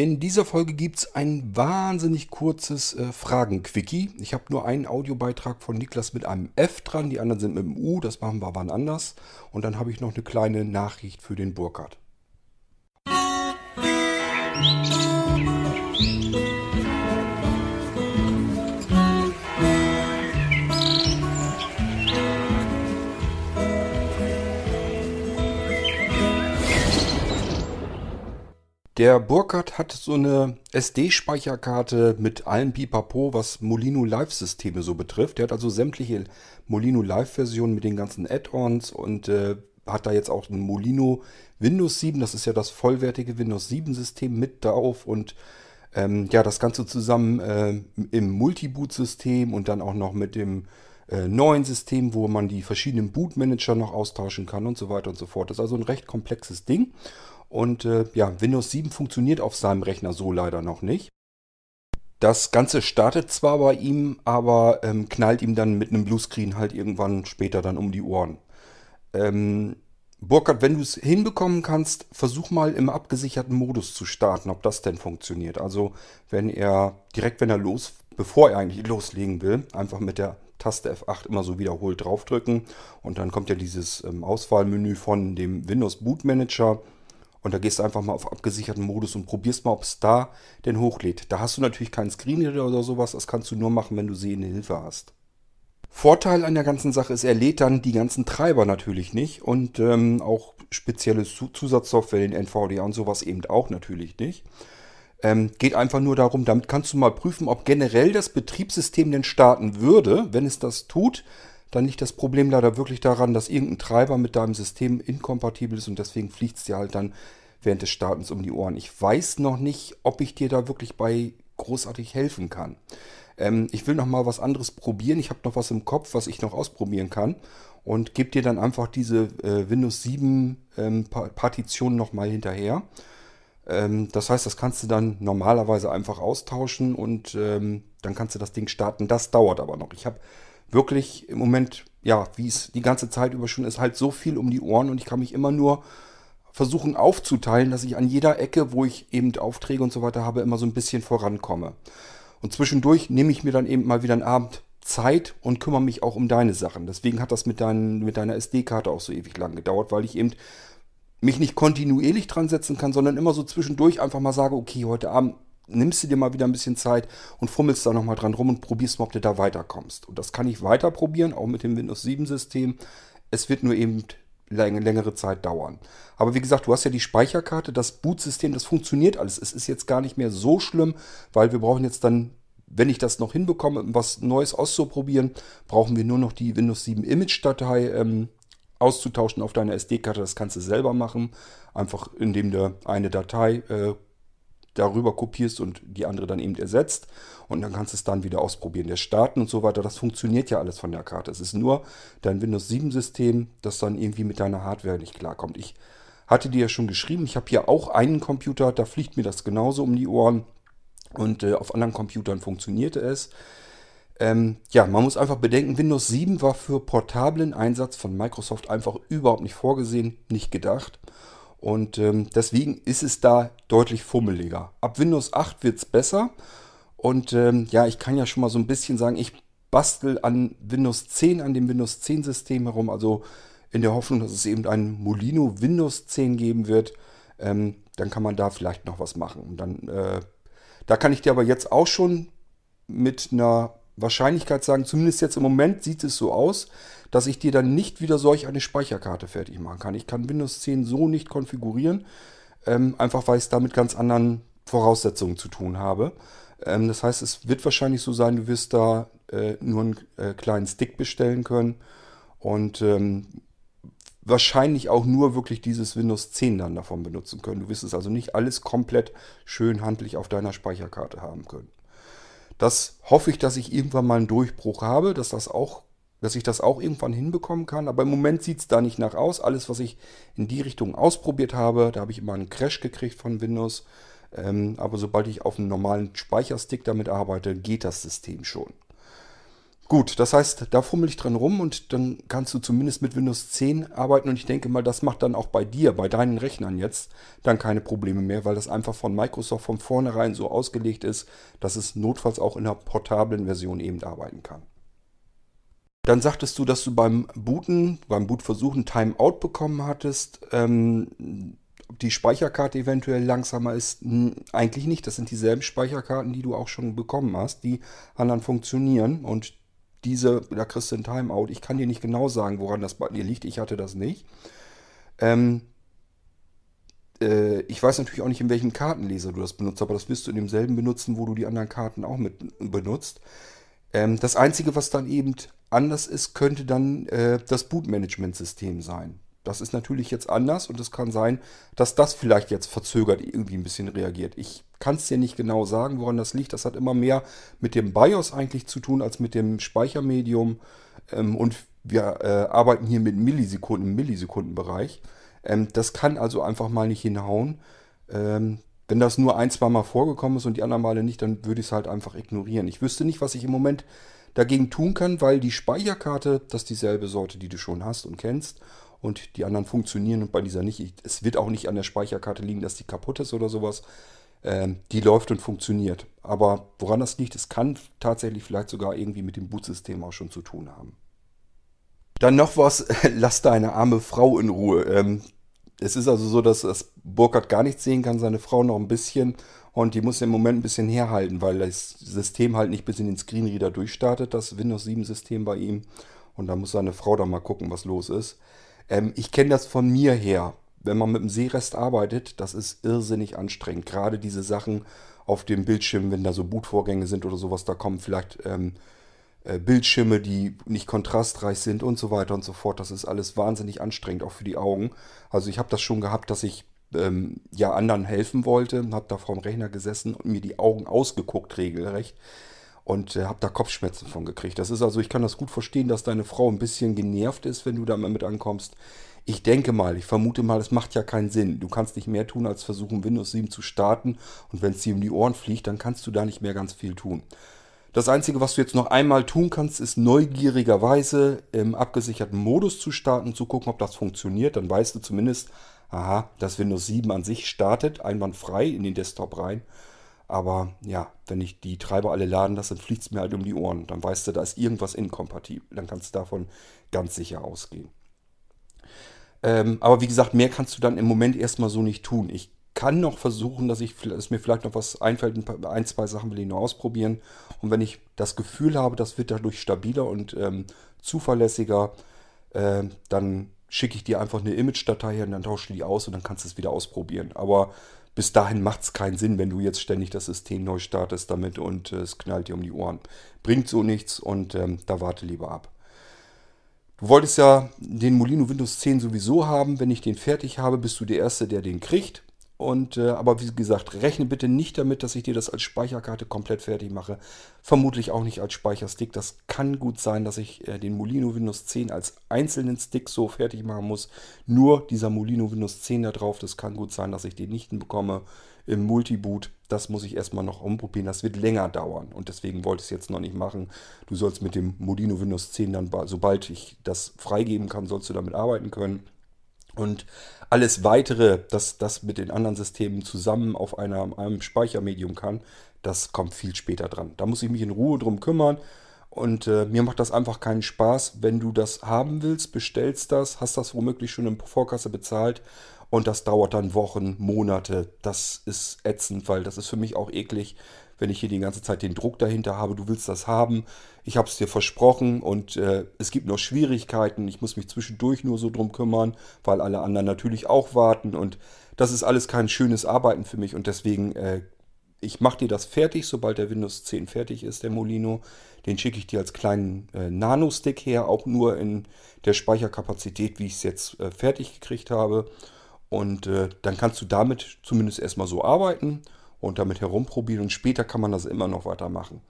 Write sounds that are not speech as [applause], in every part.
In dieser Folge gibt es ein wahnsinnig kurzes äh, Fragen-Quickie. Ich habe nur einen Audiobeitrag von Niklas mit einem F dran, die anderen sind mit einem U, das machen wir wann anders. Und dann habe ich noch eine kleine Nachricht für den Burkhardt. Der Burkhardt hat so eine SD-Speicherkarte mit allem Pipapo, was Molino Live-Systeme so betrifft. Der hat also sämtliche Molino Live-Versionen mit den ganzen Add-ons und äh, hat da jetzt auch ein Molino Windows 7. Das ist ja das vollwertige Windows 7-System mit drauf und ähm, ja, das Ganze zusammen äh, im Multiboot-System und dann auch noch mit dem äh, neuen System, wo man die verschiedenen Bootmanager noch austauschen kann und so weiter und so fort. Das ist also ein recht komplexes Ding. Und äh, ja, Windows 7 funktioniert auf seinem Rechner so leider noch nicht. Das Ganze startet zwar bei ihm, aber ähm, knallt ihm dann mit einem Bluescreen halt irgendwann später dann um die Ohren. Ähm, Burkhard, wenn du es hinbekommen kannst, versuch mal im abgesicherten Modus zu starten, ob das denn funktioniert. Also wenn er direkt, wenn er los, bevor er eigentlich loslegen will, einfach mit der Taste F8 immer so wiederholt draufdrücken und dann kommt ja dieses ähm, Auswahlmenü von dem Windows Boot Manager und da gehst du einfach mal auf abgesicherten Modus und probierst mal, ob es da denn hochlädt. Da hast du natürlich keinen Screenreader oder sowas. Das kannst du nur machen, wenn du sehende Hilfe hast. Vorteil an der ganzen Sache ist, er lädt dann die ganzen Treiber natürlich nicht und ähm, auch spezielle Zusatzsoftware, den NVDA und sowas eben auch natürlich nicht. Ähm, geht einfach nur darum, damit kannst du mal prüfen, ob generell das Betriebssystem denn starten würde. Wenn es das tut, dann liegt das Problem leider wirklich daran, dass irgendein Treiber mit deinem System inkompatibel ist und deswegen fliegt es dir halt dann während des Startens um die Ohren. Ich weiß noch nicht, ob ich dir da wirklich bei großartig helfen kann. Ähm, ich will noch mal was anderes probieren. Ich habe noch was im Kopf, was ich noch ausprobieren kann und gebe dir dann einfach diese äh, Windows 7 ähm, Partition noch mal hinterher. Ähm, das heißt, das kannst du dann normalerweise einfach austauschen und ähm, dann kannst du das Ding starten. Das dauert aber noch. Ich habe wirklich im Moment, ja, wie es die ganze Zeit über schon ist, halt so viel um die Ohren und ich kann mich immer nur versuchen aufzuteilen, dass ich an jeder Ecke, wo ich eben Aufträge und so weiter habe, immer so ein bisschen vorankomme. Und zwischendurch nehme ich mir dann eben mal wieder einen Abend Zeit und kümmere mich auch um deine Sachen. Deswegen hat das mit, dein, mit deiner SD-Karte auch so ewig lang gedauert, weil ich eben mich nicht kontinuierlich dran setzen kann, sondern immer so zwischendurch einfach mal sage, okay, heute Abend nimmst du dir mal wieder ein bisschen Zeit und fummelst da nochmal dran rum und probierst mal, ob du da weiterkommst. Und das kann ich weiter probieren, auch mit dem Windows 7 System. Es wird nur eben längere Zeit dauern. Aber wie gesagt, du hast ja die Speicherkarte, das Bootsystem, das funktioniert alles. Es ist jetzt gar nicht mehr so schlimm, weil wir brauchen jetzt dann, wenn ich das noch hinbekomme, was Neues auszuprobieren, brauchen wir nur noch die Windows 7 Image-Datei ähm, auszutauschen auf deiner SD-Karte. Das kannst du selber machen, einfach indem du eine Datei äh, darüber kopierst und die andere dann eben ersetzt. Und dann kannst du es dann wieder ausprobieren. Der Starten und so weiter, das funktioniert ja alles von der Karte. Es ist nur dein Windows 7 System, das dann irgendwie mit deiner Hardware nicht klarkommt. Ich hatte dir ja schon geschrieben, ich habe hier auch einen Computer, da fliegt mir das genauso um die Ohren. Und äh, auf anderen Computern funktionierte es. Ähm, ja, man muss einfach bedenken, Windows 7 war für portablen Einsatz von Microsoft einfach überhaupt nicht vorgesehen, nicht gedacht. Und ähm, deswegen ist es da deutlich fummeliger. Ab Windows 8 wird es besser. Und ähm, ja, ich kann ja schon mal so ein bisschen sagen, ich bastel an Windows 10, an dem Windows 10 System herum. Also in der Hoffnung, dass es eben ein Molino Windows 10 geben wird. Ähm, dann kann man da vielleicht noch was machen. Und dann, äh, da kann ich dir aber jetzt auch schon mit einer Wahrscheinlichkeit sagen, zumindest jetzt im Moment sieht es so aus, dass ich dir dann nicht wieder solch eine Speicherkarte fertig machen kann. Ich kann Windows 10 so nicht konfigurieren, ähm, einfach weil ich es da mit ganz anderen Voraussetzungen zu tun habe. Ähm, das heißt, es wird wahrscheinlich so sein, du wirst da äh, nur einen äh, kleinen Stick bestellen können und ähm, wahrscheinlich auch nur wirklich dieses Windows 10 dann davon benutzen können. Du wirst es also nicht alles komplett schön handlich auf deiner Speicherkarte haben können. Das hoffe ich, dass ich irgendwann mal einen Durchbruch habe, dass das auch dass ich das auch irgendwann hinbekommen kann. Aber im Moment sieht es da nicht nach aus. Alles, was ich in die Richtung ausprobiert habe, da habe ich immer einen Crash gekriegt von Windows. Ähm, aber sobald ich auf einem normalen Speicherstick damit arbeite, geht das System schon. Gut, das heißt, da fummel ich dran rum und dann kannst du zumindest mit Windows 10 arbeiten und ich denke mal, das macht dann auch bei dir, bei deinen Rechnern jetzt, dann keine Probleme mehr, weil das einfach von Microsoft von vornherein so ausgelegt ist, dass es notfalls auch in einer portablen Version eben arbeiten kann. Dann sagtest du, dass du beim Booten, beim Bootversuchen Timeout bekommen hattest. Ähm, die Speicherkarte eventuell langsamer ist, eigentlich nicht. Das sind dieselben Speicherkarten, die du auch schon bekommen hast. Die anderen funktionieren und diese, da kriegst du ein Timeout. Ich kann dir nicht genau sagen, woran das bei dir liegt. Ich hatte das nicht. Ähm, äh, ich weiß natürlich auch nicht, in welchem Kartenleser du das benutzt, aber das wirst du in demselben benutzen, wo du die anderen Karten auch mit benutzt. Ähm, das Einzige, was dann eben anders ist, könnte dann äh, das Bootmanagement-System sein. Das ist natürlich jetzt anders und es kann sein, dass das vielleicht jetzt verzögert irgendwie ein bisschen reagiert. Ich kann es dir nicht genau sagen, woran das liegt. Das hat immer mehr mit dem BIOS eigentlich zu tun als mit dem Speichermedium. Ähm, und wir äh, arbeiten hier mit Millisekunden im Millisekundenbereich. Ähm, das kann also einfach mal nicht hinhauen. Ähm, wenn das nur ein, zwei Mal vorgekommen ist und die anderen Male nicht, dann würde ich es halt einfach ignorieren. Ich wüsste nicht, was ich im Moment dagegen tun kann, weil die Speicherkarte, das ist dieselbe Sorte, die du schon hast und kennst und die anderen funktionieren und bei dieser nicht. Es wird auch nicht an der Speicherkarte liegen, dass die kaputt ist oder sowas. Ähm, die läuft und funktioniert. Aber woran das liegt, es kann tatsächlich vielleicht sogar irgendwie mit dem Bootsystem auch schon zu tun haben. Dann noch was, [laughs] lass deine arme Frau in Ruhe. Ähm, es ist also so, dass das Burkhardt gar nichts sehen kann, seine Frau noch ein bisschen. Und die muss im Moment ein bisschen herhalten, weil das System halt nicht bis in den Screenreader durchstartet, das Windows 7 System bei ihm. Und da muss seine Frau dann mal gucken, was los ist. Ähm, ich kenne das von mir her. Wenn man mit dem Seerest arbeitet, das ist irrsinnig anstrengend. Gerade diese Sachen auf dem Bildschirm, wenn da so Bootvorgänge sind oder sowas, da kommen vielleicht ähm, äh, Bildschirme, die nicht kontrastreich sind und so weiter und so fort. Das ist alles wahnsinnig anstrengend, auch für die Augen. Also ich habe das schon gehabt, dass ich ähm, ja anderen helfen wollte, habe da vor dem Rechner gesessen und mir die Augen ausgeguckt regelrecht und äh, habe da Kopfschmerzen von gekriegt. Das ist also, ich kann das gut verstehen, dass deine Frau ein bisschen genervt ist, wenn du da mal mit ankommst. Ich denke mal, ich vermute mal, es macht ja keinen Sinn. Du kannst nicht mehr tun, als versuchen, Windows 7 zu starten. Und wenn es dir um die Ohren fliegt, dann kannst du da nicht mehr ganz viel tun. Das Einzige, was du jetzt noch einmal tun kannst, ist neugierigerweise im abgesicherten Modus zu starten, zu gucken, ob das funktioniert. Dann weißt du zumindest, aha, dass Windows 7 an sich startet, einwandfrei in den Desktop rein. Aber ja, wenn ich die Treiber alle laden lasse, dann fliegt es mir halt um die Ohren. Dann weißt du, da ist irgendwas inkompatibel. Dann kannst du davon ganz sicher ausgehen. Ähm, aber wie gesagt, mehr kannst du dann im Moment erstmal so nicht tun. Ich kann noch versuchen, dass, ich, dass mir vielleicht noch was einfällt. Ein, zwei Sachen will ich noch ausprobieren. Und wenn ich das Gefühl habe, das wird dadurch stabiler und ähm, zuverlässiger, äh, dann schicke ich dir einfach eine Image-Datei her und dann tausche die aus und dann kannst du es wieder ausprobieren. Aber bis dahin macht es keinen Sinn, wenn du jetzt ständig das System neu startest damit und äh, es knallt dir um die Ohren. Bringt so nichts und ähm, da warte lieber ab. Du wolltest ja den Molino Windows 10 sowieso haben. Wenn ich den fertig habe, bist du der Erste, der den kriegt. Und äh, aber wie gesagt, rechne bitte nicht damit, dass ich dir das als Speicherkarte komplett fertig mache. Vermutlich auch nicht als Speicherstick. Das kann gut sein, dass ich äh, den Molino Windows 10 als einzelnen Stick so fertig machen muss. Nur dieser Molino Windows 10 da drauf, das kann gut sein, dass ich den nicht bekomme im Multiboot. Das muss ich erstmal noch umprobieren. Das wird länger dauern und deswegen wollte ich es jetzt noch nicht machen. Du sollst mit dem Molino Windows 10 dann, sobald ich das freigeben kann, sollst du damit arbeiten können. Und alles weitere, dass das mit den anderen Systemen zusammen auf einer, einem Speichermedium kann, das kommt viel später dran. Da muss ich mich in Ruhe drum kümmern. Und äh, mir macht das einfach keinen Spaß. Wenn du das haben willst, bestellst das, hast das womöglich schon in Vorkasse bezahlt und das dauert dann Wochen, Monate. Das ist ätzend, weil das ist für mich auch eklig, wenn ich hier die ganze Zeit den Druck dahinter habe. Du willst das haben. Ich habe es dir versprochen und äh, es gibt noch Schwierigkeiten. Ich muss mich zwischendurch nur so drum kümmern, weil alle anderen natürlich auch warten. Und das ist alles kein schönes Arbeiten für mich. Und deswegen, äh, ich mache dir das fertig, sobald der Windows 10 fertig ist, der Molino. Den schicke ich dir als kleinen äh, Nano-Stick her, auch nur in der Speicherkapazität, wie ich es jetzt äh, fertig gekriegt habe. Und äh, dann kannst du damit zumindest erstmal so arbeiten und damit herumprobieren und später kann man das immer noch weitermachen.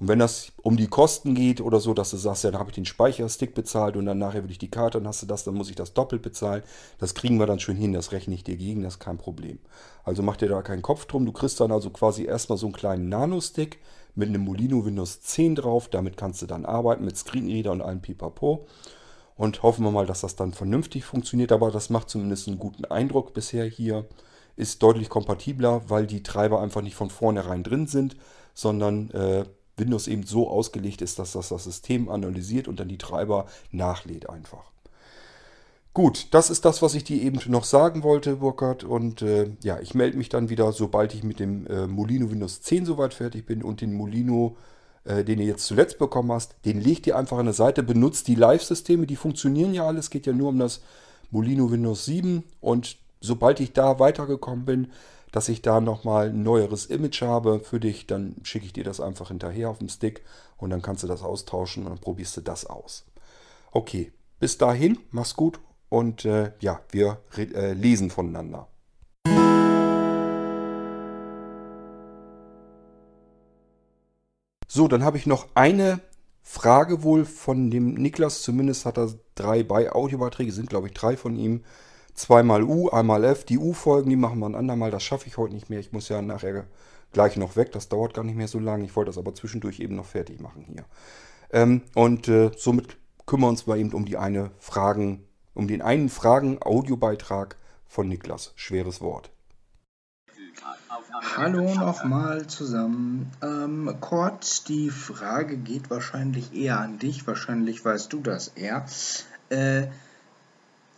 Und wenn das um die Kosten geht oder so, dass du sagst, ja, dann habe ich den Speicherstick bezahlt und dann nachher will ich die Karte, dann hast du das, dann muss ich das doppelt bezahlen. Das kriegen wir dann schön hin, das rechne ich dir gegen, das ist kein Problem. Also mach dir da keinen Kopf drum. Du kriegst dann also quasi erstmal so einen kleinen Nano-Stick mit einem Molino Windows 10 drauf. Damit kannst du dann arbeiten mit Screenreader und allem Pipapo. Und hoffen wir mal, dass das dann vernünftig funktioniert. Aber das macht zumindest einen guten Eindruck bisher hier. Ist deutlich kompatibler, weil die Treiber einfach nicht von vornherein drin sind, sondern äh, Windows eben so ausgelegt ist, dass das das System analysiert und dann die Treiber nachlädt einfach. Gut, das ist das, was ich dir eben noch sagen wollte, Burkhard. Und äh, ja, ich melde mich dann wieder, sobald ich mit dem äh, Molino Windows 10 soweit fertig bin und den Molino, äh, den ihr jetzt zuletzt bekommen hast, den legt ihr einfach an der Seite, benutzt die Live-Systeme, die funktionieren ja alles, geht ja nur um das Molino Windows 7. Und sobald ich da weitergekommen bin, dass ich da nochmal ein neueres Image habe für dich, dann schicke ich dir das einfach hinterher auf dem Stick und dann kannst du das austauschen und dann probierst du das aus. Okay, bis dahin, mach's gut und äh, ja, wir äh, lesen voneinander. So, dann habe ich noch eine Frage wohl von dem Niklas. Zumindest hat er drei bei Audiobeiträge, sind glaube ich drei von ihm. Zweimal U, einmal F. Die U-Folgen, die machen wir ein andermal. Das schaffe ich heute nicht mehr. Ich muss ja nachher gleich noch weg. Das dauert gar nicht mehr so lange. Ich wollte das aber zwischendurch eben noch fertig machen hier. Ähm, und äh, somit kümmern wir uns mal eben um die eine Fragen, um den einen Fragen-Audiobeitrag von Niklas. Schweres Wort. Hallo nochmal zusammen. Ähm, Kurt, die Frage geht wahrscheinlich eher an dich. Wahrscheinlich weißt du das eher. Äh,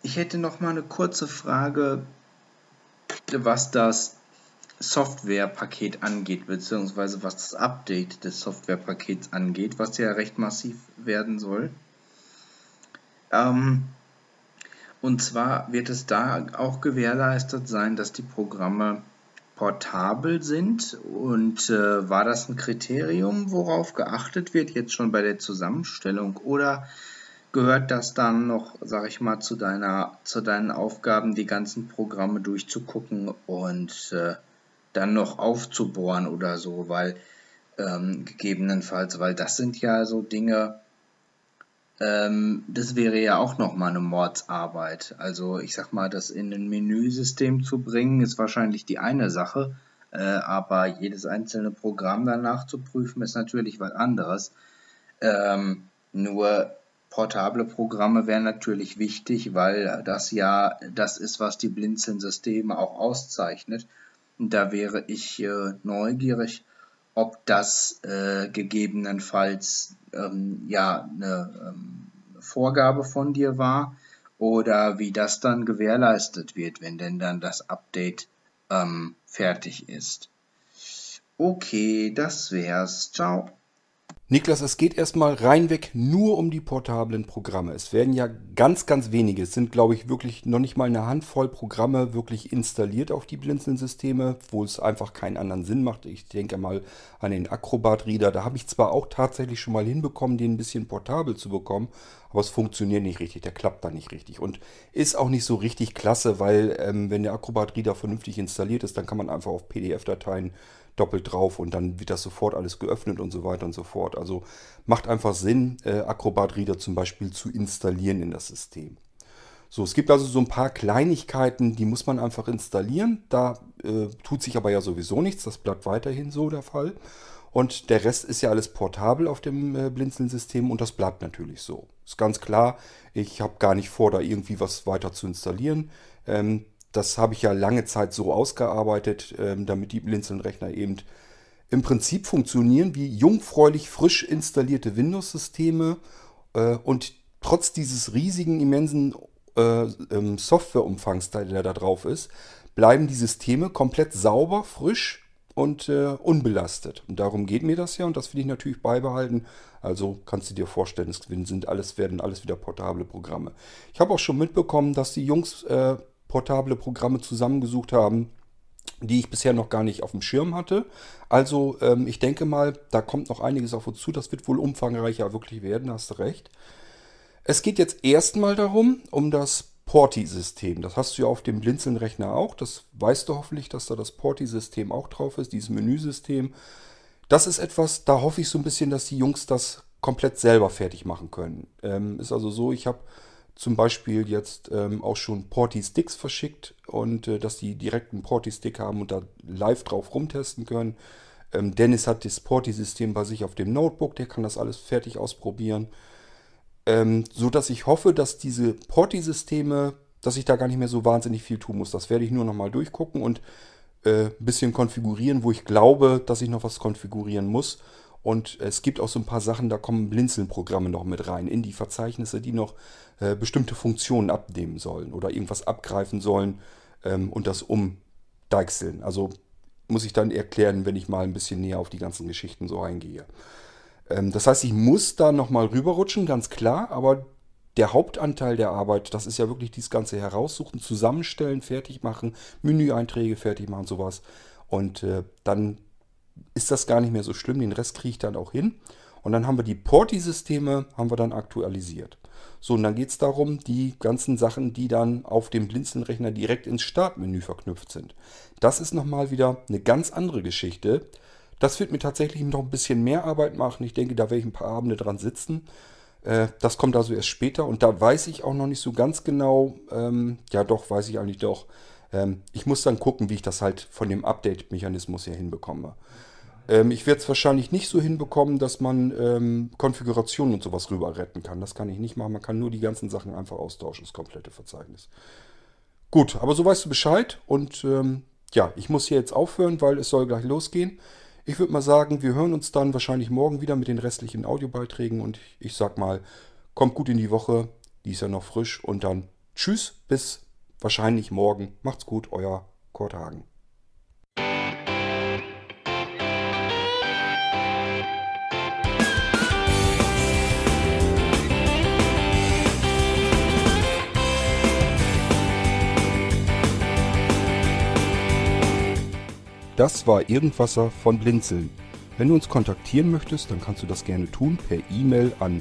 ich hätte noch mal eine kurze Frage, was das Softwarepaket angeht, beziehungsweise was das Update des Softwarepakets angeht, was ja recht massiv werden soll. Ähm, und zwar wird es da auch gewährleistet sein, dass die Programme portabel sind. Und äh, war das ein Kriterium, worauf geachtet wird, jetzt schon bei der Zusammenstellung? Oder gehört das dann noch, sag ich mal, zu deiner, zu deinen Aufgaben, die ganzen Programme durchzugucken und äh, dann noch aufzubohren oder so, weil ähm, gegebenenfalls, weil das sind ja so Dinge, ähm, das wäre ja auch nochmal eine Mordsarbeit. Also ich sag mal, das in ein Menüsystem zu bringen, ist wahrscheinlich die eine Sache, äh, aber jedes einzelne Programm danach zu prüfen, ist natürlich was anderes. Ähm, nur portable Programme wären natürlich wichtig, weil das ja das ist, was die Blinzeln-Systeme auch auszeichnet. Und da wäre ich äh, neugierig, ob das äh, gegebenenfalls ähm, ja eine ähm, Vorgabe von dir war oder wie das dann gewährleistet wird, wenn denn dann das Update ähm, fertig ist. Okay, das wär's. Ciao. Niklas, es geht erstmal reinweg nur um die portablen Programme. Es werden ja ganz, ganz wenige, es sind glaube ich wirklich noch nicht mal eine Handvoll Programme wirklich installiert auf die Blinzeln-Systeme, wo es einfach keinen anderen Sinn macht. Ich denke mal an den Acrobat-Reader. Da habe ich zwar auch tatsächlich schon mal hinbekommen, den ein bisschen portabel zu bekommen, aber es funktioniert nicht richtig, der klappt da nicht richtig. Und ist auch nicht so richtig klasse, weil ähm, wenn der Acrobat-Reader vernünftig installiert ist, dann kann man einfach auf PDF-Dateien doppelt drauf und dann wird das sofort alles geöffnet und so weiter und so fort. Also macht einfach Sinn, äh, Acrobat Reader zum Beispiel zu installieren in das System. So, es gibt also so ein paar Kleinigkeiten, die muss man einfach installieren. Da äh, tut sich aber ja sowieso nichts, das bleibt weiterhin so der Fall. Und der Rest ist ja alles portabel auf dem äh, Blinzeln-System und das bleibt natürlich so. Ist ganz klar, ich habe gar nicht vor, da irgendwie was weiter zu installieren. Ähm, das habe ich ja lange Zeit so ausgearbeitet, ähm, damit die Blinzeln-Rechner eben im Prinzip funktionieren wie jungfräulich frisch installierte Windows-Systeme äh, und trotz dieses riesigen, immensen äh, ähm, Softwareumfangs, der da drauf ist, bleiben die Systeme komplett sauber, frisch und äh, unbelastet. Und darum geht mir das ja und das will ich natürlich beibehalten. Also kannst du dir vorstellen, es sind alles, werden alles wieder portable Programme. Ich habe auch schon mitbekommen, dass die Jungs äh, portable Programme zusammengesucht haben, die ich bisher noch gar nicht auf dem Schirm hatte. Also ähm, ich denke mal, da kommt noch einiges auf uns zu. Das wird wohl umfangreicher wirklich werden, hast du recht. Es geht jetzt erstmal darum, um das Porti-System. Das hast du ja auf dem Blinzeln-Rechner auch. Das weißt du hoffentlich, dass da das Porti-System auch drauf ist, dieses Menüsystem. Das ist etwas, da hoffe ich so ein bisschen, dass die Jungs das komplett selber fertig machen können. Ähm, ist also so, ich habe zum Beispiel jetzt ähm, auch schon Porti-Sticks verschickt und äh, dass die direkt einen Porti-Stick haben und da live drauf rumtesten können. Ähm, Dennis hat das Porti-System bei sich auf dem Notebook, der kann das alles fertig ausprobieren. Ähm, so dass ich hoffe, dass diese Porti-Systeme, dass ich da gar nicht mehr so wahnsinnig viel tun muss. Das werde ich nur nochmal durchgucken und äh, ein bisschen konfigurieren, wo ich glaube, dass ich noch was konfigurieren muss. Und es gibt auch so ein paar Sachen, da kommen Blinzeln-Programme noch mit rein in die Verzeichnisse, die noch äh, bestimmte Funktionen abnehmen sollen oder irgendwas abgreifen sollen ähm, und das umdeichseln. Also muss ich dann erklären, wenn ich mal ein bisschen näher auf die ganzen Geschichten so eingehe. Ähm, das heißt, ich muss da nochmal rüberrutschen, ganz klar, aber der Hauptanteil der Arbeit, das ist ja wirklich dieses ganze Heraussuchen, Zusammenstellen, fertig machen, Menüeinträge fertig machen, sowas. Und äh, dann ist das gar nicht mehr so schlimm. Den Rest kriege ich dann auch hin. Und dann haben wir die Porti-Systeme, haben wir dann aktualisiert. So, und dann geht es darum, die ganzen Sachen, die dann auf dem Blinzeln-Rechner direkt ins Startmenü verknüpft sind. Das ist nochmal wieder eine ganz andere Geschichte. Das wird mir tatsächlich noch ein bisschen mehr Arbeit machen. Ich denke, da werde ich ein paar Abende dran sitzen. Äh, das kommt also erst später und da weiß ich auch noch nicht so ganz genau. Ähm, ja, doch, weiß ich eigentlich doch. Ähm, ich muss dann gucken, wie ich das halt von dem Update-Mechanismus her hinbekomme. Ähm, ich werde es wahrscheinlich nicht so hinbekommen, dass man ähm, Konfigurationen und sowas rüber retten kann. Das kann ich nicht machen. Man kann nur die ganzen Sachen einfach austauschen, das komplette Verzeichnis. Gut, aber so weißt du Bescheid. Und ähm, ja, ich muss hier jetzt aufhören, weil es soll gleich losgehen. Ich würde mal sagen, wir hören uns dann wahrscheinlich morgen wieder mit den restlichen Audiobeiträgen. Und ich sag mal, kommt gut in die Woche. Die ist ja noch frisch. Und dann tschüss, bis wahrscheinlich morgen. Macht's gut, euer Kurt Hagen. Das war Irgendwasser von Blinzeln. Wenn du uns kontaktieren möchtest, dann kannst du das gerne tun per E-Mail an